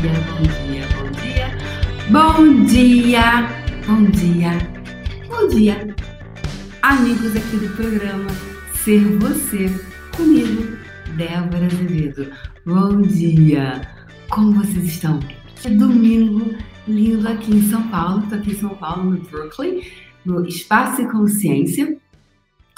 dia, bom dia, bom dia, bom dia, bom dia, amigos aqui do programa Ser Você, comigo, Débora Azevedo. Bom dia, como vocês estão? É domingo lindo aqui em São Paulo, estou aqui em São Paulo, no Brooklyn, no Espaço e Consciência,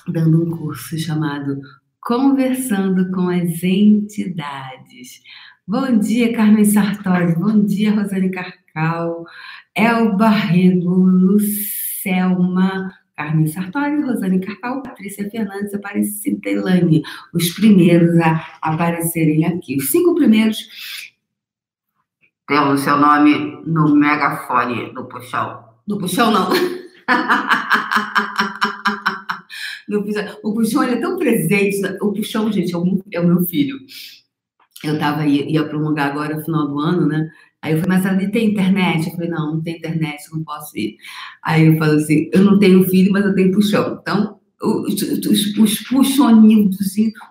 dando um curso chamado Conversando com as Entidades. Bom dia, Carmen Sartori. Bom dia, Rosane Carcal. Elba Rego, Lucelma, Carmen Sartori, Rosane Carcal, Patrícia Fernandes, Aparecida Elane. Os primeiros a aparecerem aqui. Os cinco primeiros temos seu nome no megafone do puxão. Do puxão, não. no puxão. O puxão é tão presente. O puxão, gente, é o meu filho. Eu tava, ia, ia lugar agora no final do ano, né? Aí eu falei, mas ali tem internet? Eu falei, não, não tem internet, não posso ir. Aí eu falei assim, eu não tenho filho, mas eu tenho puxão. Então, os, os, os puxoninhos,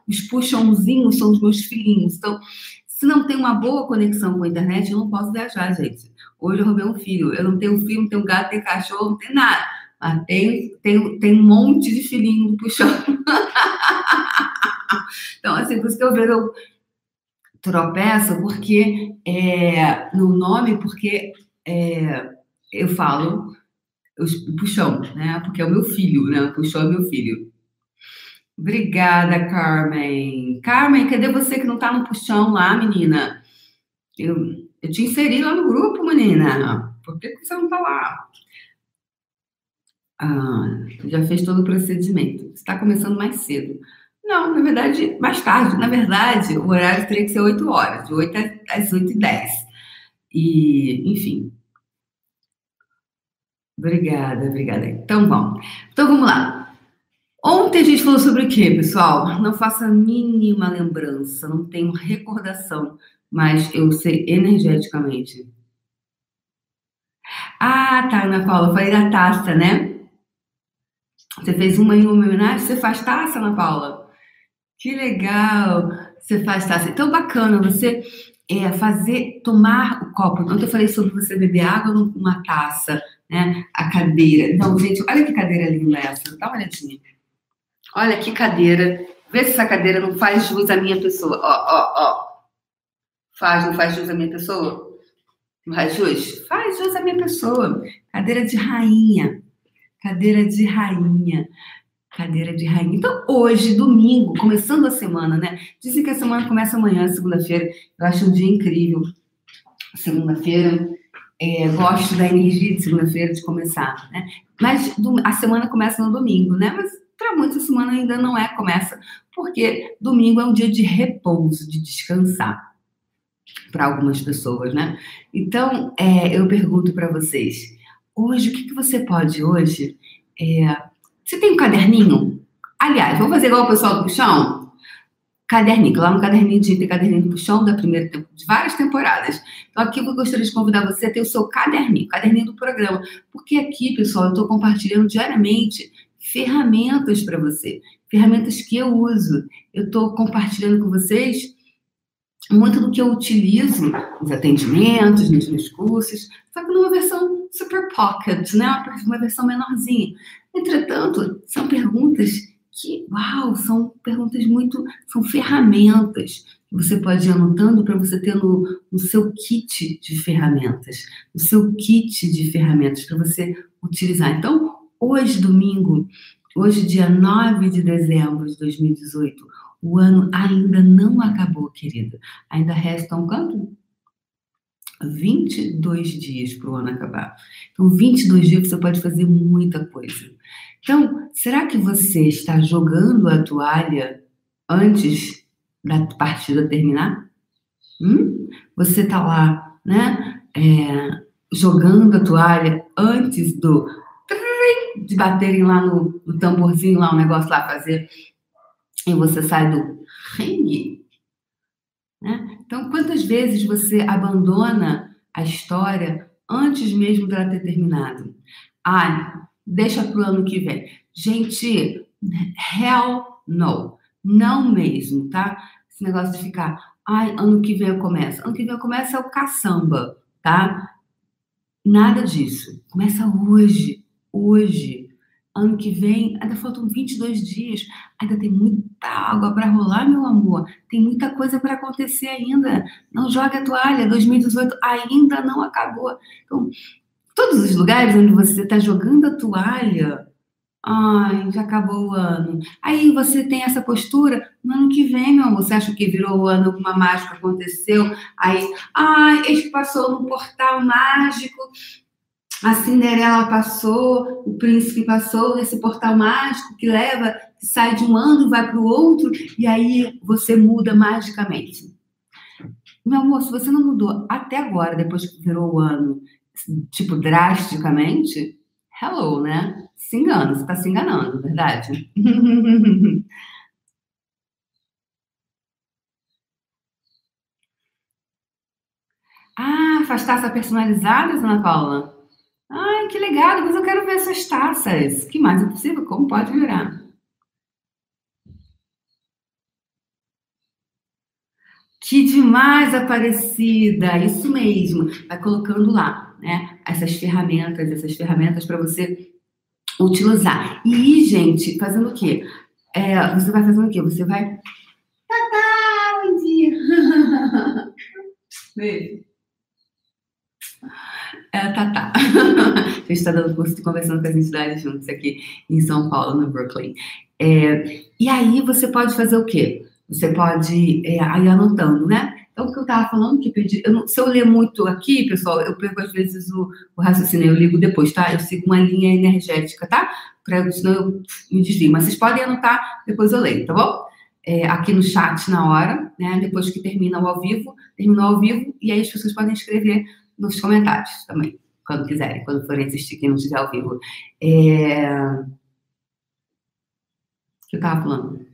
os puxãozinhos são os meus filhinhos. Então, se não tem uma boa conexão com a internet, eu não posso viajar, gente. Hoje eu roubei um filho. Eu não tenho filho, não tenho gato, não tenho cachorro, não tenho nada. Mas tem, tem, tem um monte de filhinho puxando. então, assim, por isso que eu vejo eu tropeço, porque é, no nome, porque é, eu falo o puxão, né? Porque é o meu filho, né? Puxão é meu filho. Obrigada, Carmen. Carmen, cadê você que não tá no puxão lá, menina? Eu, eu te inseri lá no grupo, menina. Por que você não tá lá? Ah, já fez todo o procedimento. Está começando mais cedo. Não, na verdade, mais tarde. Na verdade, o horário teria que ser 8 horas, de 8 às 8 e 10. E, enfim. Obrigada, obrigada. Então, bom. Então, vamos lá. Ontem a gente falou sobre o quê, pessoal? Não faço a mínima lembrança, não tenho recordação, mas eu sei energeticamente. Ah, tá, Ana Paula, falei da taça, né? Você fez uma em homenagem, você faz taça, Ana Paula? Que legal! Você faz taça. Então, bacana você é, fazer, tomar o copo. Ontem eu falei sobre você beber água numa taça, né? A cadeira. Então, gente, olha que cadeira linda essa. Dá uma olhadinha. Olha que cadeira. Vê se essa cadeira não faz jus à minha pessoa. Ó, ó, ó. Faz, não faz jus à minha pessoa? Não faz jus? Faz jus à minha pessoa. Cadeira de rainha. Cadeira de rainha. Cadeira de rainha. Então, hoje, domingo, começando a semana, né? Dizem que a semana começa amanhã, segunda-feira. Eu acho um dia incrível. Segunda-feira. É, gosto da energia de segunda-feira de começar, né? Mas a semana começa no domingo, né? Mas para muitos a semana ainda não é, começa, porque domingo é um dia de repouso, de descansar para algumas pessoas, né? Então, é, eu pergunto para vocês, hoje, o que, que você pode hoje? É, você tem um caderninho? Aliás, vamos fazer igual o pessoal do puxão? Caderninho, lá no caderninho de caderninho do puxão da primeira de várias temporadas. Então, aqui eu gostaria de convidar você a ter o seu caderninho, caderninho do programa. Porque aqui, pessoal, eu estou compartilhando diariamente ferramentas para você, ferramentas que eu uso. Eu estou compartilhando com vocês muito do que eu utilizo nos atendimentos, nos meus cursos, só que numa versão super pocket, né? Uma versão menorzinha. Entretanto, são perguntas que, uau, são perguntas muito, são ferramentas que você pode ir anotando para você ter no, no seu kit de ferramentas, no seu kit de ferramentas para você utilizar. Então, hoje, domingo, hoje, dia 9 de dezembro de 2018, o ano ainda não acabou, querida. Ainda restam quanto? 22 dias para o ano acabar. Então, 22 dias você pode fazer muita coisa. Então, será que você está jogando a toalha antes da partida terminar? Hum? Você está lá, né? É, jogando a toalha antes do de baterem lá no, no tamborzinho, lá o um negócio lá fazer, e você sai do ringue. Né? Então, quantas vezes você abandona a história antes mesmo dela ter terminado? Ah, deixa para o ano que vem. Gente, hell no. Não mesmo, tá? Esse negócio de ficar, Ai, ano que vem eu começo. Ano que vem eu começo é o caçamba, tá? Nada disso. Começa hoje. Hoje. Ano que vem, ainda faltam 22 dias. Ainda tem muita água para rolar, meu amor. Tem muita coisa para acontecer ainda. Não joga a toalha. 2018 ainda não acabou. Então, todos os lugares onde você está jogando a toalha, Ai, já acabou o ano. Aí você tem essa postura no ano que vem, meu amor. Você acha que virou o ano, alguma mágica aconteceu? Aí, ai, que passou no portal mágico. A Cinderela passou, o príncipe passou nesse portal mágico que leva, que sai de um ano e vai para o outro, e aí você muda magicamente. Meu amor, se você não mudou até agora, depois que virou o ano, tipo, drasticamente, hello, né? Se engana, você está se enganando, verdade? ah, faz taça personalizadas, Ana Paula? Ai, que legal, mas eu quero ver essas taças. Que mais é possível? Como pode virar? Que demais, Aparecida! Isso mesmo. Vai colocando lá, né? Essas ferramentas, essas ferramentas para você utilizar. E, gente, fazendo o quê? É, você vai fazendo o quê? Você vai. Tatá, bom dia! Beijo. É, Tatá. A gente está dando curso de conversando com as entidades juntos aqui em São Paulo, no Brooklyn. É, e aí você pode fazer o quê? Você pode é, anotando, né? Então, o que eu estava falando, que pedi, eu não, se eu ler muito aqui, pessoal, eu perco às vezes o, o, raciocínio, eu ligo depois, tá? Eu sigo uma linha energética, tá? Pra, senão eu me desvio. Mas vocês podem anotar, depois eu leio, tá bom? É, aqui no chat na hora, né? Depois que termina o ao vivo, terminou ao vivo, e aí as pessoas podem escrever nos comentários também, quando quiserem, quando forem assistir, quem não estiver ao vivo. É... O que eu estava falando?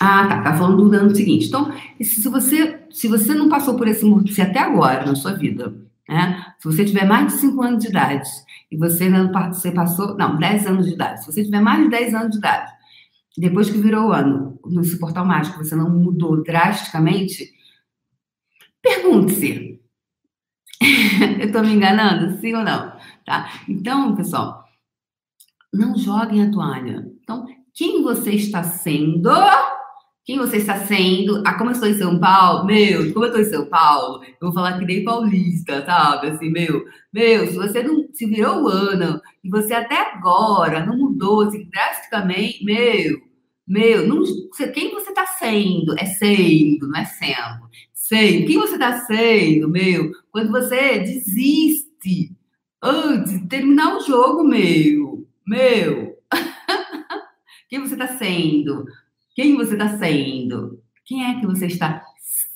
Ah, tá. Tá falando do ano seguinte. Então, se você, se você não passou por esse morte até agora na sua vida, né? Se você tiver mais de 5 anos de idade e você não você passou, não, 10 anos de idade. Se você tiver mais de 10 anos de idade, depois que virou o ano, nesse portal mágico, você não mudou drasticamente, pergunte-se. Eu estou me enganando, sim ou não? Tá? Então, pessoal, não joguem a toalha. Então, quem você está sendo quem você está sendo? Ah, como eu estou em São Paulo? Meu, como eu estou em São Paulo, eu vou falar que nem paulista, sabe? Assim, meu, meu, se você não se virou o ano e você até agora não mudou assim, drasticamente, meu, meu, não, quem você está sendo? É sendo, não é sendo. Quem você está sendo, meu? Quando você desiste antes de terminar o jogo, meu, meu. quem você está sendo? Quem você está sendo? Quem é que você está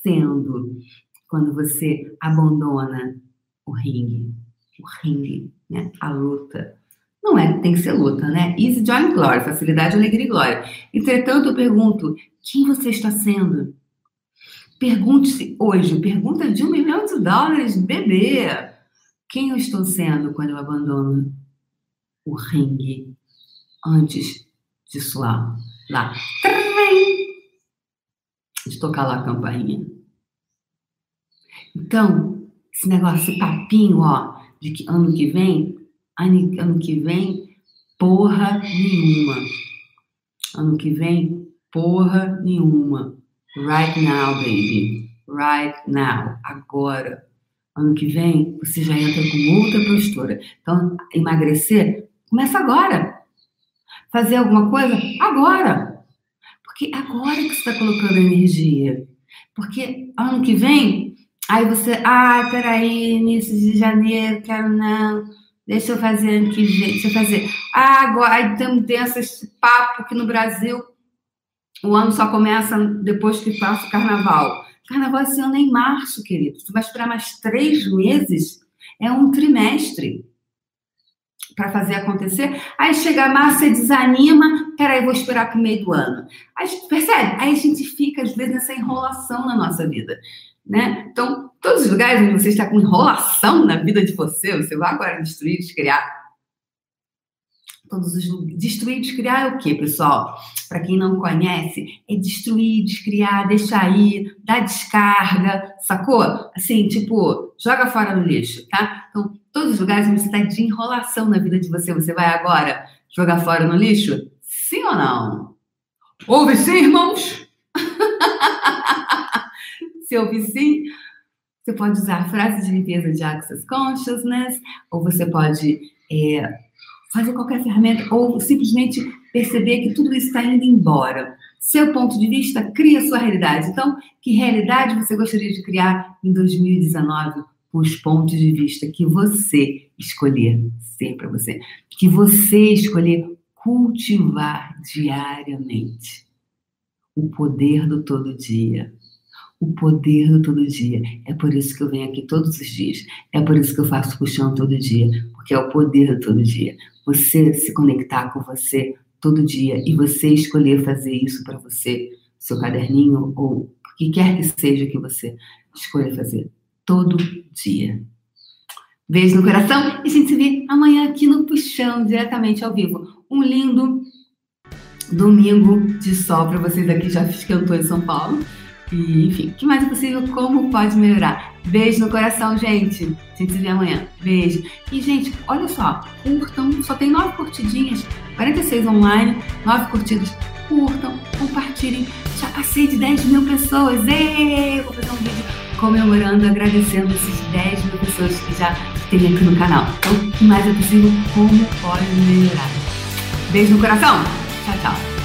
sendo quando você abandona o ringue? O ringue, né? A luta. Não é tem que ser luta, né? Easy, joy glory, facilidade, alegria e glória. Entretanto, eu pergunto, quem você está sendo? Pergunte-se hoje, pergunta de um milhão de dólares, bebê. Quem eu estou sendo quando eu abandono o ringue antes de suar lá? de tocar lá a campainha. Então, esse negócio, esse papinho, ó, de que ano que vem, ano, ano que vem, porra nenhuma. Ano que vem, porra nenhuma. Right now, baby. Right now. Agora. Ano que vem, você já entra com outra postura. Então, emagrecer, começa agora. Fazer alguma coisa, agora. Porque agora que você está colocando energia. Porque ano que vem, aí você, ah, peraí, início de janeiro, quero não. Deixa eu fazer ano que vem, deixa eu fazer. Ah, agora, tem, tem esse papo que no Brasil o ano só começa depois que passa o carnaval. Carnaval esse ano é em março, querido. Você vai esperar mais três meses. É um trimestre para fazer acontecer. Aí chega março, você desanima, peraí, vou esperar para o meio do ano. Aí, percebe? Aí a gente fica, às vezes, nessa enrolação na nossa vida. Né? Então, todos os lugares onde você está com enrolação na vida de você, você vai agora destruir, descriar. Todos os destruir, descriar é o quê, pessoal? Para quem não conhece, é destruir, descriar, deixar ir, dar descarga, sacou? Assim, tipo, joga fora no lixo, tá? Então, todos os lugares onde você está de enrolação na vida de você, você vai agora jogar fora no lixo? Sim ou não? Ouve sim, irmãos? Se ouve sim, você pode usar frases de limpeza de Access Consciousness, ou você pode é, fazer qualquer ferramenta, ou simplesmente perceber que tudo isso está indo embora. Seu ponto de vista cria sua realidade. Então, que realidade você gostaria de criar em 2019 com os pontos de vista que você escolher ser para você? Que você escolher cultivar diariamente o poder do todo dia o poder do todo dia. É por isso que eu venho aqui todos os dias. É por isso que eu faço puxão todo dia, porque é o poder do todo dia. Você se conectar com você todo dia e você escolher fazer isso para você, seu caderninho ou o que quer que seja que você escolha fazer todo dia. Beijo no coração e a gente se vê amanhã aqui no Puxão, diretamente ao vivo. Um lindo domingo de sol para vocês aqui, já estou em São Paulo. E, enfim, o que mais é possível? Como pode melhorar? Beijo no coração, gente. A gente se vê amanhã. Beijo. E, gente, olha só, curtam, só tem nove curtidinhas, 46 online, nove curtidas. Curtam, compartilhem. Já passei de 10 mil pessoas. Ei, vou fazer um vídeo comemorando, agradecendo esses 10 mil pessoas que já tem aqui no canal. Então, o que mais é possível? Como pode melhorar? Beijo no coração. Tchau, tchau.